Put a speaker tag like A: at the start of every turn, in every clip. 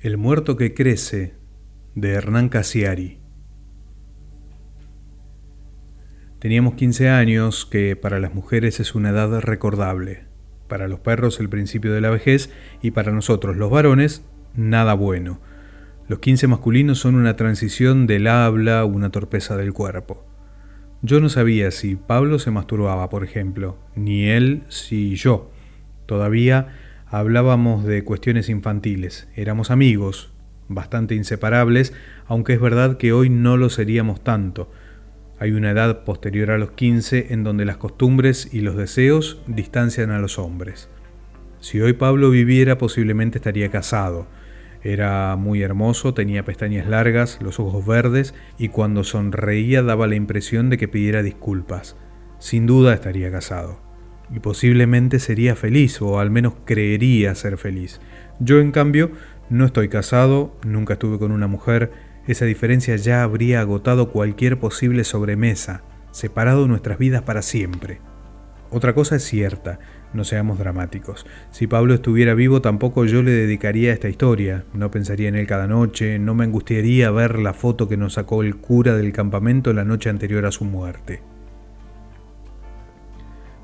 A: El muerto que crece de Hernán Casiari. Teníamos 15 años, que para las mujeres es una edad recordable, para los perros el principio de la vejez y para nosotros los varones nada bueno. Los 15 masculinos son una transición del habla, una torpeza del cuerpo. Yo no sabía si Pablo se masturbaba, por ejemplo, ni él si yo. Todavía hablábamos de cuestiones infantiles, éramos amigos, bastante inseparables, aunque es verdad que hoy no lo seríamos tanto. Hay una edad posterior a los 15 en donde las costumbres y los deseos distancian a los hombres. Si hoy Pablo viviera posiblemente estaría casado. Era muy hermoso, tenía pestañas largas, los ojos verdes y cuando sonreía daba la impresión de que pidiera disculpas. Sin duda estaría casado y posiblemente sería feliz o al menos creería ser feliz. Yo en cambio no estoy casado, nunca estuve con una mujer, esa diferencia ya habría agotado cualquier posible sobremesa, separado nuestras vidas para siempre. Otra cosa es cierta, no seamos dramáticos. Si Pablo estuviera vivo tampoco yo le dedicaría a esta historia, no pensaría en él cada noche, no me angustiaría ver la foto que nos sacó el cura del campamento la noche anterior a su muerte.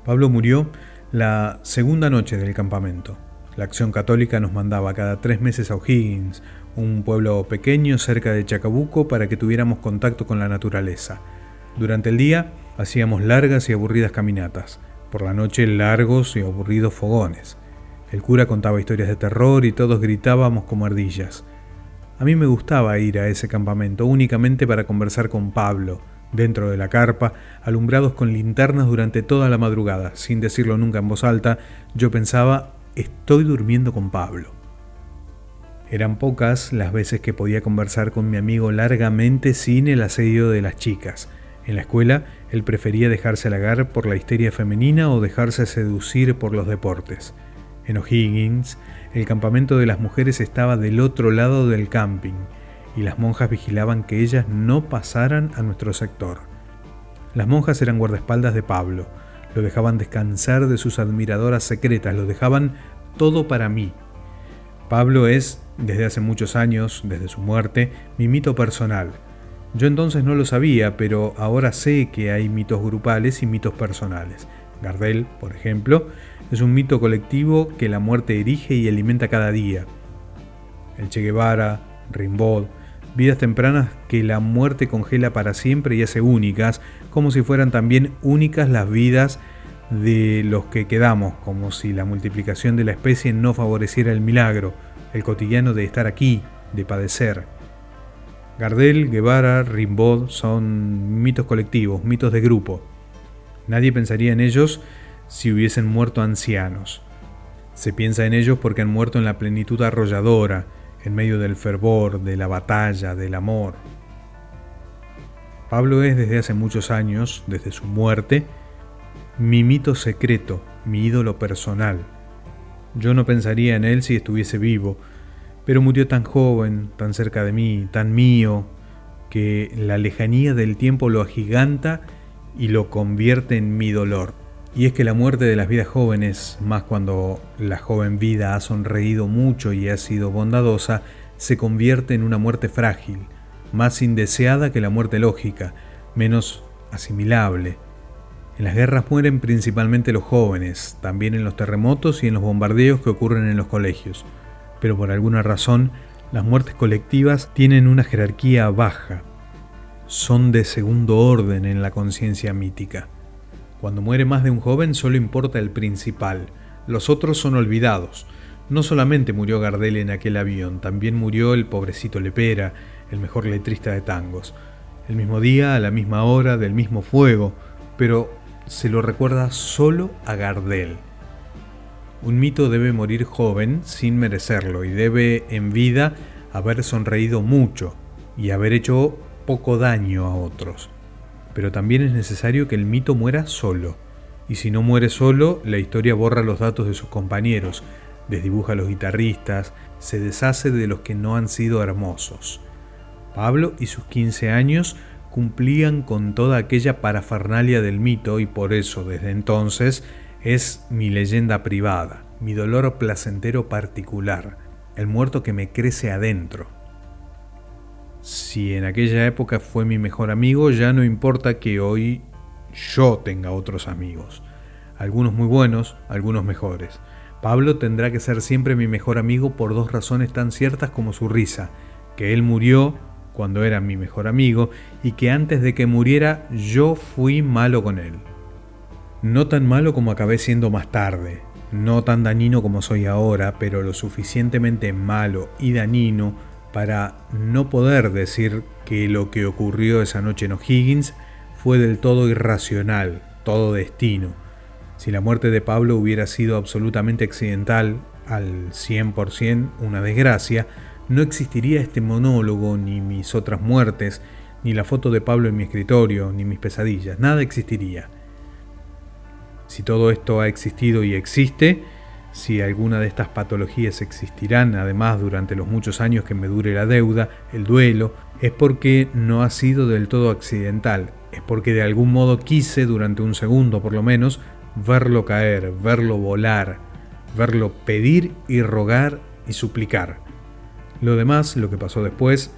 A: Pablo murió la segunda noche del campamento. La acción católica nos mandaba cada tres meses a O'Higgins, un pueblo pequeño cerca de Chacabuco, para que tuviéramos contacto con la naturaleza. Durante el día hacíamos largas y aburridas caminatas, por la noche largos y aburridos fogones. El cura contaba historias de terror y todos gritábamos como ardillas. A mí me gustaba ir a ese campamento únicamente para conversar con Pablo, dentro de la carpa, alumbrados con linternas durante toda la madrugada. Sin decirlo nunca en voz alta, yo pensaba, estoy durmiendo con Pablo. Eran pocas las veces que podía conversar con mi amigo largamente sin el asedio de las chicas. En la escuela, él prefería dejarse halagar por la histeria femenina o dejarse seducir por los deportes. En O'Higgins, el campamento de las mujeres estaba del otro lado del camping y las monjas vigilaban que ellas no pasaran a nuestro sector. Las monjas eran guardaespaldas de Pablo, lo dejaban descansar de sus admiradoras secretas, lo dejaban todo para mí. Pablo es, desde hace muchos años, desde su muerte, mi mito personal. Yo entonces no lo sabía, pero ahora sé que hay mitos grupales y mitos personales. Gardel, por ejemplo, es un mito colectivo que la muerte erige y alimenta cada día. El Che Guevara, Rimbaud, vidas tempranas que la muerte congela para siempre y hace únicas, como si fueran también únicas las vidas de los que quedamos, como si la multiplicación de la especie no favoreciera el milagro, el cotidiano de estar aquí, de padecer. Gardel, Guevara, Rimbaud son mitos colectivos, mitos de grupo. Nadie pensaría en ellos si hubiesen muerto ancianos. Se piensa en ellos porque han muerto en la plenitud arrolladora, en medio del fervor, de la batalla, del amor. Pablo es desde hace muchos años, desde su muerte, mi mito secreto, mi ídolo personal. Yo no pensaría en él si estuviese vivo, pero murió tan joven, tan cerca de mí, tan mío, que la lejanía del tiempo lo agiganta y lo convierte en mi dolor. Y es que la muerte de las vidas jóvenes, más cuando la joven vida ha sonreído mucho y ha sido bondadosa, se convierte en una muerte frágil, más indeseada que la muerte lógica, menos asimilable. En las guerras mueren principalmente los jóvenes, también en los terremotos y en los bombardeos que ocurren en los colegios, pero por alguna razón las muertes colectivas tienen una jerarquía baja, son de segundo orden en la conciencia mítica. Cuando muere más de un joven solo importa el principal, los otros son olvidados. No solamente murió Gardel en aquel avión, también murió el pobrecito Lepera, el mejor letrista de tangos. El mismo día, a la misma hora, del mismo fuego, pero se lo recuerda solo a Gardel. Un mito debe morir joven sin merecerlo y debe en vida haber sonreído mucho y haber hecho poco daño a otros pero también es necesario que el mito muera solo. Y si no muere solo, la historia borra los datos de sus compañeros, desdibuja a los guitarristas, se deshace de los que no han sido hermosos. Pablo y sus 15 años cumplían con toda aquella parafernalia del mito y por eso desde entonces es mi leyenda privada, mi dolor placentero particular. el muerto que me crece adentro. Si en aquella época fue mi mejor amigo, ya no importa que hoy yo tenga otros amigos. Algunos muy buenos, algunos mejores. Pablo tendrá que ser siempre mi mejor amigo por dos razones tan ciertas como su risa, que él murió cuando era mi mejor amigo y que antes de que muriera yo fui malo con él. No tan malo como acabé siendo más tarde, no tan dañino como soy ahora, pero lo suficientemente malo y dañino para no poder decir que lo que ocurrió esa noche en O'Higgins fue del todo irracional, todo destino. Si la muerte de Pablo hubiera sido absolutamente accidental, al 100% una desgracia, no existiría este monólogo, ni mis otras muertes, ni la foto de Pablo en mi escritorio, ni mis pesadillas, nada existiría. Si todo esto ha existido y existe, si alguna de estas patologías existirán, además durante los muchos años que me dure la deuda, el duelo, es porque no ha sido del todo accidental, es porque de algún modo quise, durante un segundo por lo menos, verlo caer, verlo volar, verlo pedir y rogar y suplicar. Lo demás, lo que pasó después,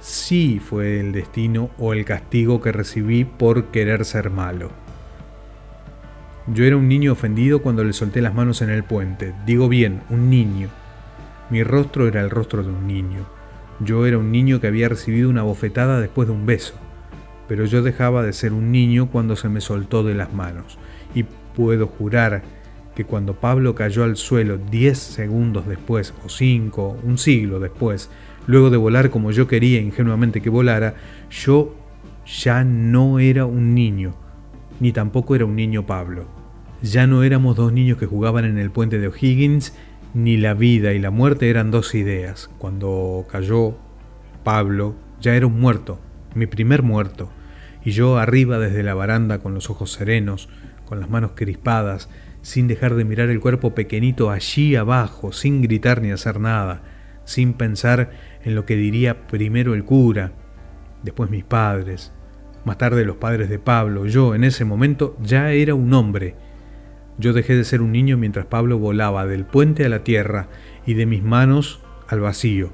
A: sí fue el destino o el castigo que recibí por querer ser malo. Yo era un niño ofendido cuando le solté las manos en el puente. Digo bien, un niño. Mi rostro era el rostro de un niño. Yo era un niño que había recibido una bofetada después de un beso. Pero yo dejaba de ser un niño cuando se me soltó de las manos. Y puedo jurar que cuando Pablo cayó al suelo diez segundos después, o cinco, un siglo después, luego de volar como yo quería ingenuamente que volara, yo ya no era un niño ni tampoco era un niño Pablo. Ya no éramos dos niños que jugaban en el puente de O'Higgins, ni la vida y la muerte eran dos ideas. Cuando cayó Pablo, ya era un muerto, mi primer muerto, y yo arriba desde la baranda con los ojos serenos, con las manos crispadas, sin dejar de mirar el cuerpo pequeñito allí abajo, sin gritar ni hacer nada, sin pensar en lo que diría primero el cura, después mis padres, más tarde los padres de Pablo, yo en ese momento ya era un hombre. Yo dejé de ser un niño mientras Pablo volaba del puente a la tierra y de mis manos al vacío.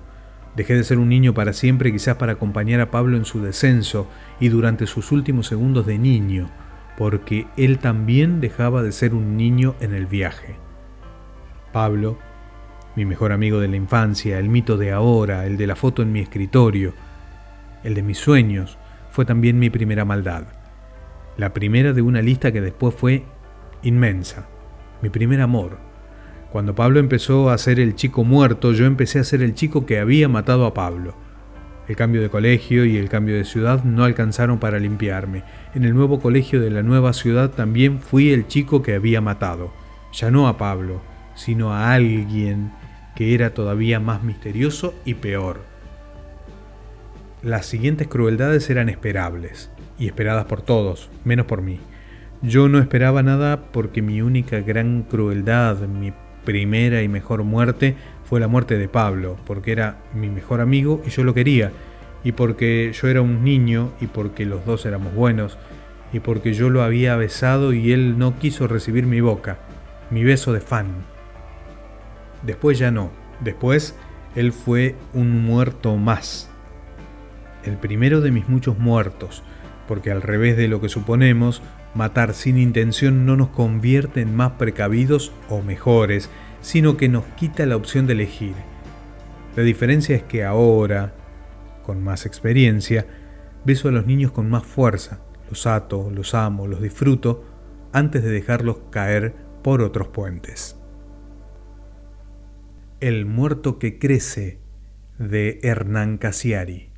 A: Dejé de ser un niño para siempre, quizás para acompañar a Pablo en su descenso y durante sus últimos segundos de niño, porque él también dejaba de ser un niño en el viaje. Pablo, mi mejor amigo de la infancia, el mito de ahora, el de la foto en mi escritorio, el de mis sueños, fue también mi primera maldad. La primera de una lista que después fue inmensa. Mi primer amor. Cuando Pablo empezó a ser el chico muerto, yo empecé a ser el chico que había matado a Pablo. El cambio de colegio y el cambio de ciudad no alcanzaron para limpiarme. En el nuevo colegio de la nueva ciudad también fui el chico que había matado. Ya no a Pablo, sino a alguien que era todavía más misterioso y peor. Las siguientes crueldades eran esperables, y esperadas por todos, menos por mí. Yo no esperaba nada porque mi única gran crueldad, mi primera y mejor muerte, fue la muerte de Pablo, porque era mi mejor amigo y yo lo quería, y porque yo era un niño y porque los dos éramos buenos, y porque yo lo había besado y él no quiso recibir mi boca, mi beso de fan. Después ya no, después él fue un muerto más, el primero de mis muchos muertos, porque al revés de lo que suponemos, matar sin intención no nos convierte en más precavidos o mejores, sino que nos quita la opción de elegir. La diferencia es que ahora, con más experiencia, beso a los niños con más fuerza, los ato, los amo, los disfruto, antes de dejarlos caer por otros puentes. El muerto que crece de Hernán Casiari